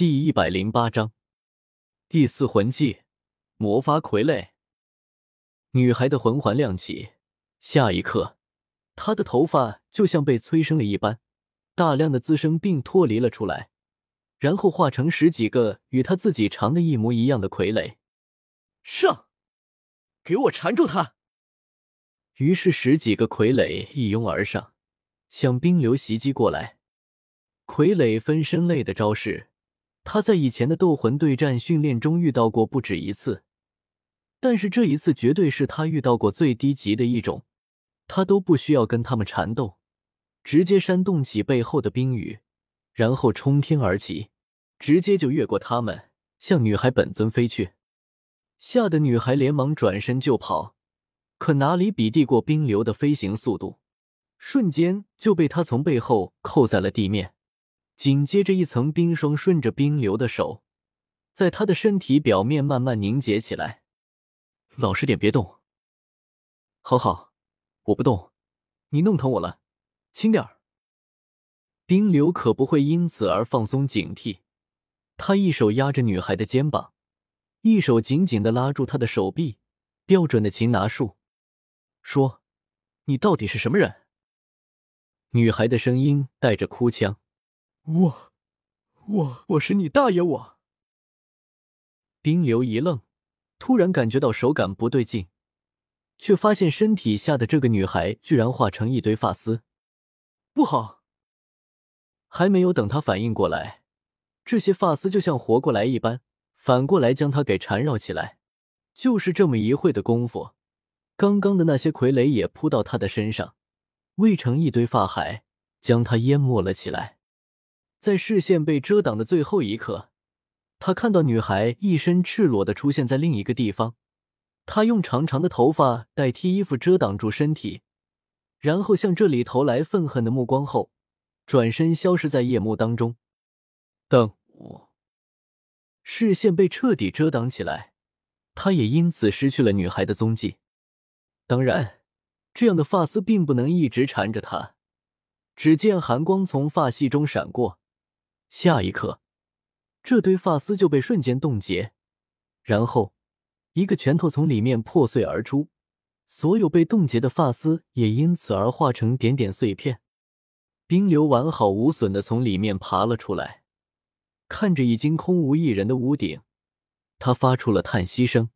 第一百零八章第四魂技魔法傀儡。女孩的魂环亮起，下一刻，她的头发就像被催生了一般，大量的滋生并脱离了出来，然后化成十几个与她自己长得一模一样的傀儡。上，给我缠住他！于是十几个傀儡一拥而上，向冰流袭击过来。傀儡分身类的招式。他在以前的斗魂对战训练中遇到过不止一次，但是这一次绝对是他遇到过最低级的一种。他都不需要跟他们缠斗，直接煽动起背后的冰雨，然后冲天而起，直接就越过他们，向女孩本尊飞去。吓得女孩连忙转身就跑，可哪里比得过冰流的飞行速度，瞬间就被他从背后扣在了地面。紧接着，一层冰霜顺着冰流的手，在他的身体表面慢慢凝结起来。老实点，别动。好好，我不动。你弄疼我了，轻点儿。冰流可不会因此而放松警惕，他一手压着女孩的肩膀，一手紧紧的拉住她的手臂，标准的擒拿术。说：“你到底是什么人？”女孩的声音带着哭腔。我，我我是你大爷！我。丁流一愣，突然感觉到手感不对劲，却发现身体下的这个女孩居然化成一堆发丝，不好！还没有等他反应过来，这些发丝就像活过来一般，反过来将他给缠绕起来。就是这么一会的功夫，刚刚的那些傀儡也扑到他的身上，围成一堆发海，将他淹没了起来。在视线被遮挡的最后一刻，他看到女孩一身赤裸的出现在另一个地方。她用长长的头发代替衣服遮挡住身体，然后向这里投来愤恨的目光后，转身消失在夜幕当中。等我，视线被彻底遮挡起来，他也因此失去了女孩的踪迹。当然，这样的发丝并不能一直缠着他。只见寒光从发隙中闪过。下一刻，这堆发丝就被瞬间冻结，然后一个拳头从里面破碎而出，所有被冻结的发丝也因此而化成点点碎片。冰流完好无损的从里面爬了出来，看着已经空无一人的屋顶，他发出了叹息声：“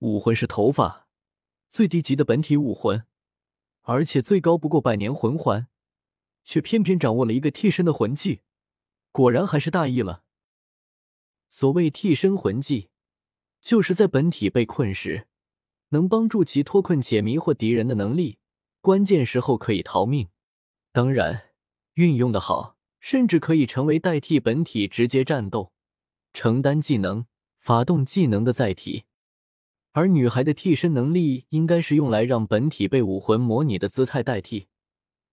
武魂是头发，最低级的本体武魂，而且最高不过百年魂环，却偏偏掌握了一个替身的魂技。”果然还是大意了。所谓替身魂技，就是在本体被困时，能帮助其脱困且迷惑敌人的能力，关键时候可以逃命。当然，运用的好，甚至可以成为代替本体直接战斗、承担技能、发动技能的载体。而女孩的替身能力，应该是用来让本体被武魂模拟的姿态代替，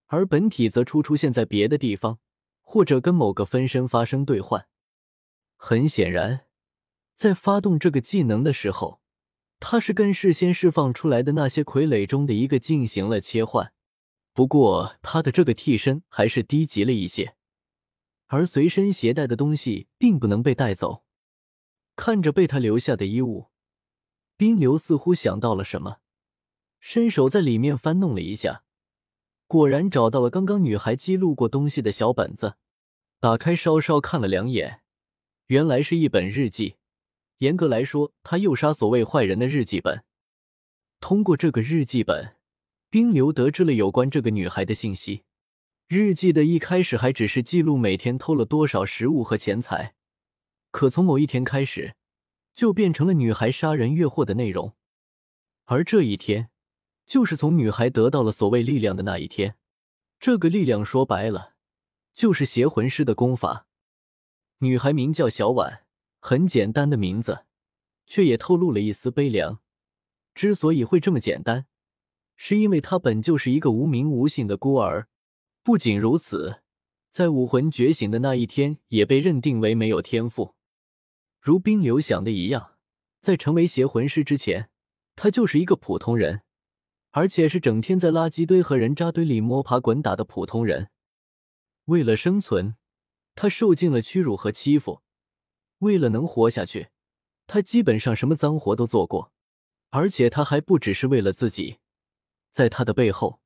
而本体则出出现在别的地方。或者跟某个分身发生兑换。很显然，在发动这个技能的时候，他是跟事先释放出来的那些傀儡中的一个进行了切换。不过，他的这个替身还是低级了一些，而随身携带的东西并不能被带走。看着被他留下的衣物，冰流似乎想到了什么，伸手在里面翻弄了一下，果然找到了刚刚女孩记录过东西的小本子。打开，稍稍看了两眼，原来是一本日记。严格来说，他诱杀所谓坏人的日记本。通过这个日记本，冰流得知了有关这个女孩的信息。日记的一开始还只是记录每天偷了多少食物和钱财，可从某一天开始，就变成了女孩杀人越货的内容。而这一天，就是从女孩得到了所谓力量的那一天。这个力量说白了。就是邪魂师的功法。女孩名叫小婉，很简单的名字，却也透露了一丝悲凉。之所以会这么简单，是因为她本就是一个无名无姓的孤儿。不仅如此，在武魂觉醒的那一天，也被认定为没有天赋。如冰流想的一样，在成为邪魂师之前，他就是一个普通人，而且是整天在垃圾堆和人渣堆里摸爬滚打的普通人。为了生存，他受尽了屈辱和欺负，为了能活下去，他基本上什么脏活都做过，而且他还不只是为了自己，在他的背后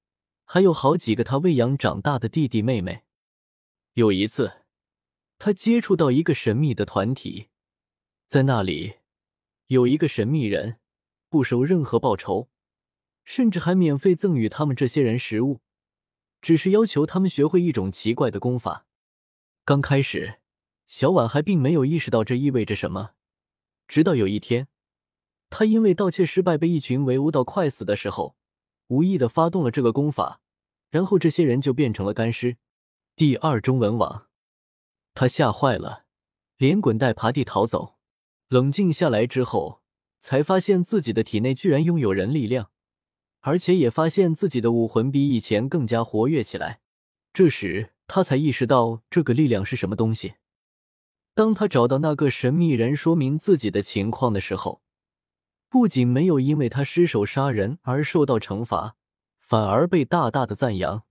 还有好几个他喂养长大的弟弟妹妹。有一次，他接触到一个神秘的团体，在那里有一个神秘人，不收任何报酬，甚至还免费赠予他们这些人食物，只是要求他们学会一种奇怪的功法。刚开始。小婉还并没有意识到这意味着什么，直到有一天，她因为盗窃失败被一群围殴到快死的时候，无意的发动了这个功法，然后这些人就变成了干尸。第二中文网，他吓坏了，连滚带爬地逃走。冷静下来之后，才发现自己的体内居然拥有人力量，而且也发现自己的武魂比以前更加活跃起来。这时，他才意识到这个力量是什么东西。当他找到那个神秘人说明自己的情况的时候，不仅没有因为他失手杀人而受到惩罚，反而被大大的赞扬。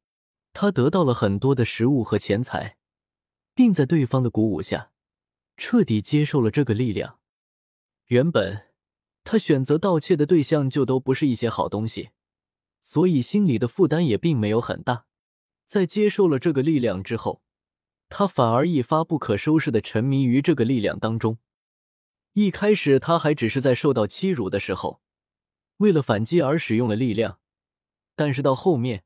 他得到了很多的食物和钱财，并在对方的鼓舞下，彻底接受了这个力量。原本他选择盗窃的对象就都不是一些好东西，所以心里的负担也并没有很大。在接受了这个力量之后。他反而一发不可收拾的沉迷于这个力量当中。一开始，他还只是在受到欺辱的时候，为了反击而使用了力量，但是到后面，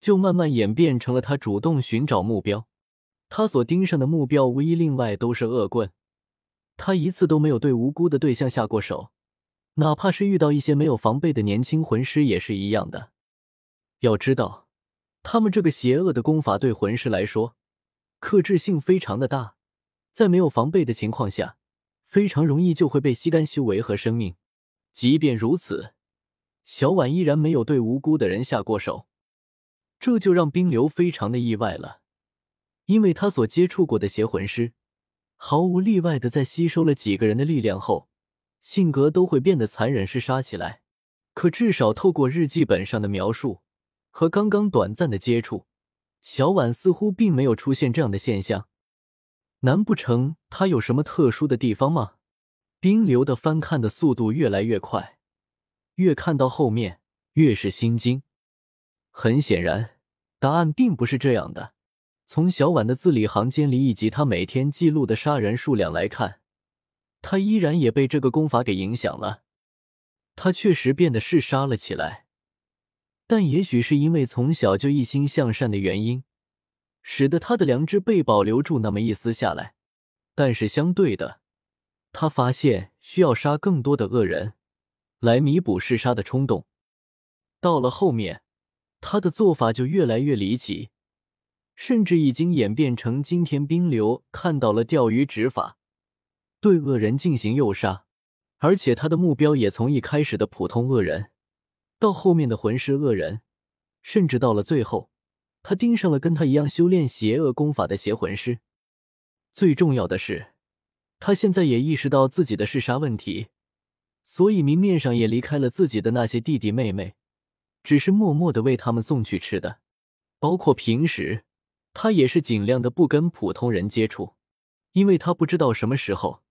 就慢慢演变成了他主动寻找目标。他所盯上的目标无一另外都是恶棍。他一次都没有对无辜的对象下过手，哪怕是遇到一些没有防备的年轻魂师也是一样的。要知道，他们这个邪恶的功法对魂师来说。克制性非常的大，在没有防备的情况下，非常容易就会被吸干修为和生命。即便如此，小婉依然没有对无辜的人下过手，这就让冰流非常的意外了。因为他所接触过的邪魂师，毫无例外的在吸收了几个人的力量后，性格都会变得残忍嗜杀起来。可至少透过日记本上的描述和刚刚短暂的接触。小婉似乎并没有出现这样的现象，难不成他有什么特殊的地方吗？冰流的翻看的速度越来越快，越看到后面越是心惊。很显然，答案并不是这样的。从小婉的字里行间里以及他每天记录的杀人数量来看，他依然也被这个功法给影响了。他确实变得嗜杀了起来。但也许是因为从小就一心向善的原因，使得他的良知被保留住那么一丝下来。但是相对的，他发现需要杀更多的恶人，来弥补嗜杀的冲动。到了后面，他的做法就越来越离奇，甚至已经演变成今天冰流看到了钓鱼执法，对恶人进行诱杀，而且他的目标也从一开始的普通恶人。到后面的魂师恶人，甚至到了最后，他盯上了跟他一样修炼邪恶功法的邪魂师。最重要的是，他现在也意识到自己的嗜杀问题，所以明面上也离开了自己的那些弟弟妹妹，只是默默的为他们送去吃的。包括平时，他也是尽量的不跟普通人接触，因为他不知道什么时候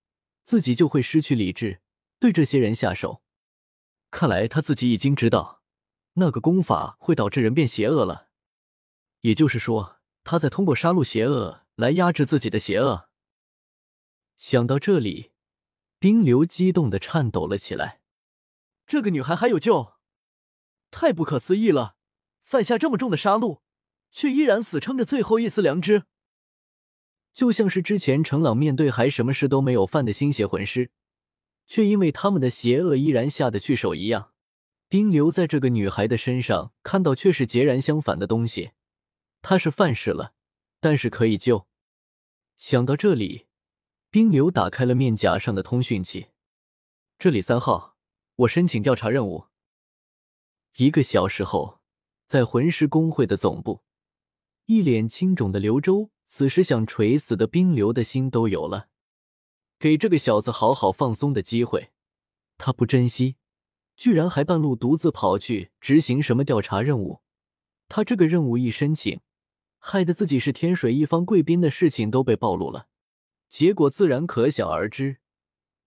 自己就会失去理智，对这些人下手。看来他自己已经知道，那个功法会导致人变邪恶了。也就是说，他在通过杀戮邪恶来压制自己的邪恶。想到这里，冰流激动的颤抖了起来。这个女孩还有救？太不可思议了！犯下这么重的杀戮，却依然死撑着最后一丝良知，就像是之前程朗面对还什么事都没有犯的新邪魂师。却因为他们的邪恶依然下得去手一样，冰流在这个女孩的身上看到却是截然相反的东西。她是犯事了，但是可以救。想到这里，冰流打开了面甲上的通讯器。这里三号，我申请调查任务。一个小时后，在魂师工会的总部，一脸青肿的刘周，此时想垂死的冰流的心都有了。给这个小子好好放松的机会，他不珍惜，居然还半路独自跑去执行什么调查任务。他这个任务一申请，害得自己是天水一方贵宾的事情都被暴露了。结果自然可想而知。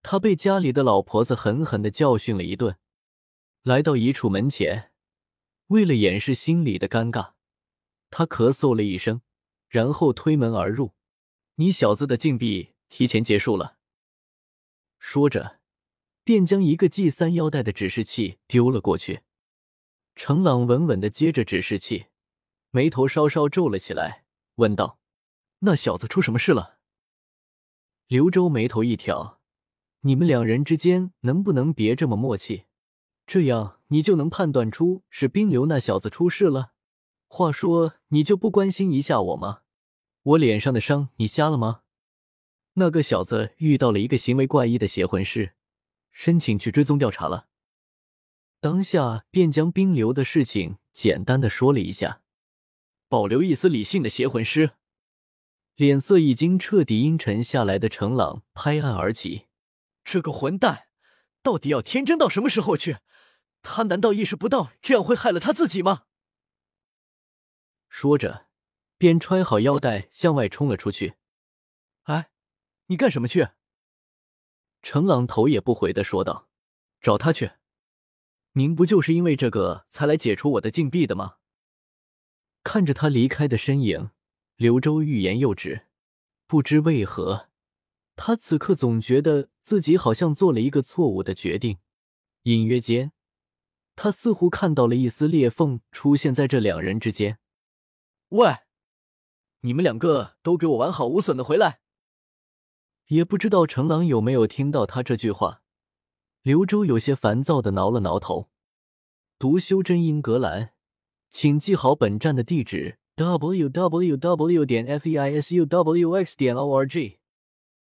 他被家里的老婆子狠狠的教训了一顿，来到一处门前，为了掩饰心里的尴尬，他咳嗽了一声，然后推门而入。你小子的禁闭提前结束了。说着，便将一个系三腰带的指示器丢了过去。程朗稳稳的接着指示器，眉头稍稍皱了起来，问道：“那小子出什么事了？”刘周眉头一挑：“你们两人之间能不能别这么默契？这样你就能判断出是冰流那小子出事了。话说，你就不关心一下我吗？我脸上的伤，你瞎了吗？”那个小子遇到了一个行为怪异的邪魂师，申请去追踪调查了。当下便将冰流的事情简单的说了一下，保留一丝理性的邪魂师，脸色已经彻底阴沉下来的程朗拍案而起：“这个混蛋，到底要天真到什么时候去？他难道意识不到这样会害了他自己吗？”说着，便揣好腰带向外冲了出去。哎，你干什么去？程朗头也不回的说道：“找他去。”您不就是因为这个才来解除我的禁闭的吗？看着他离开的身影，刘周欲言又止。不知为何，他此刻总觉得自己好像做了一个错误的决定。隐约间，他似乎看到了一丝裂缝出现在这两人之间。喂，你们两个都给我完好无损的回来！也不知道程朗有没有听到他这句话。刘周有些烦躁的挠了挠头。读修真英格兰，请记好本站的地址：w w w. 点 f e i s u w x. 点 o r g。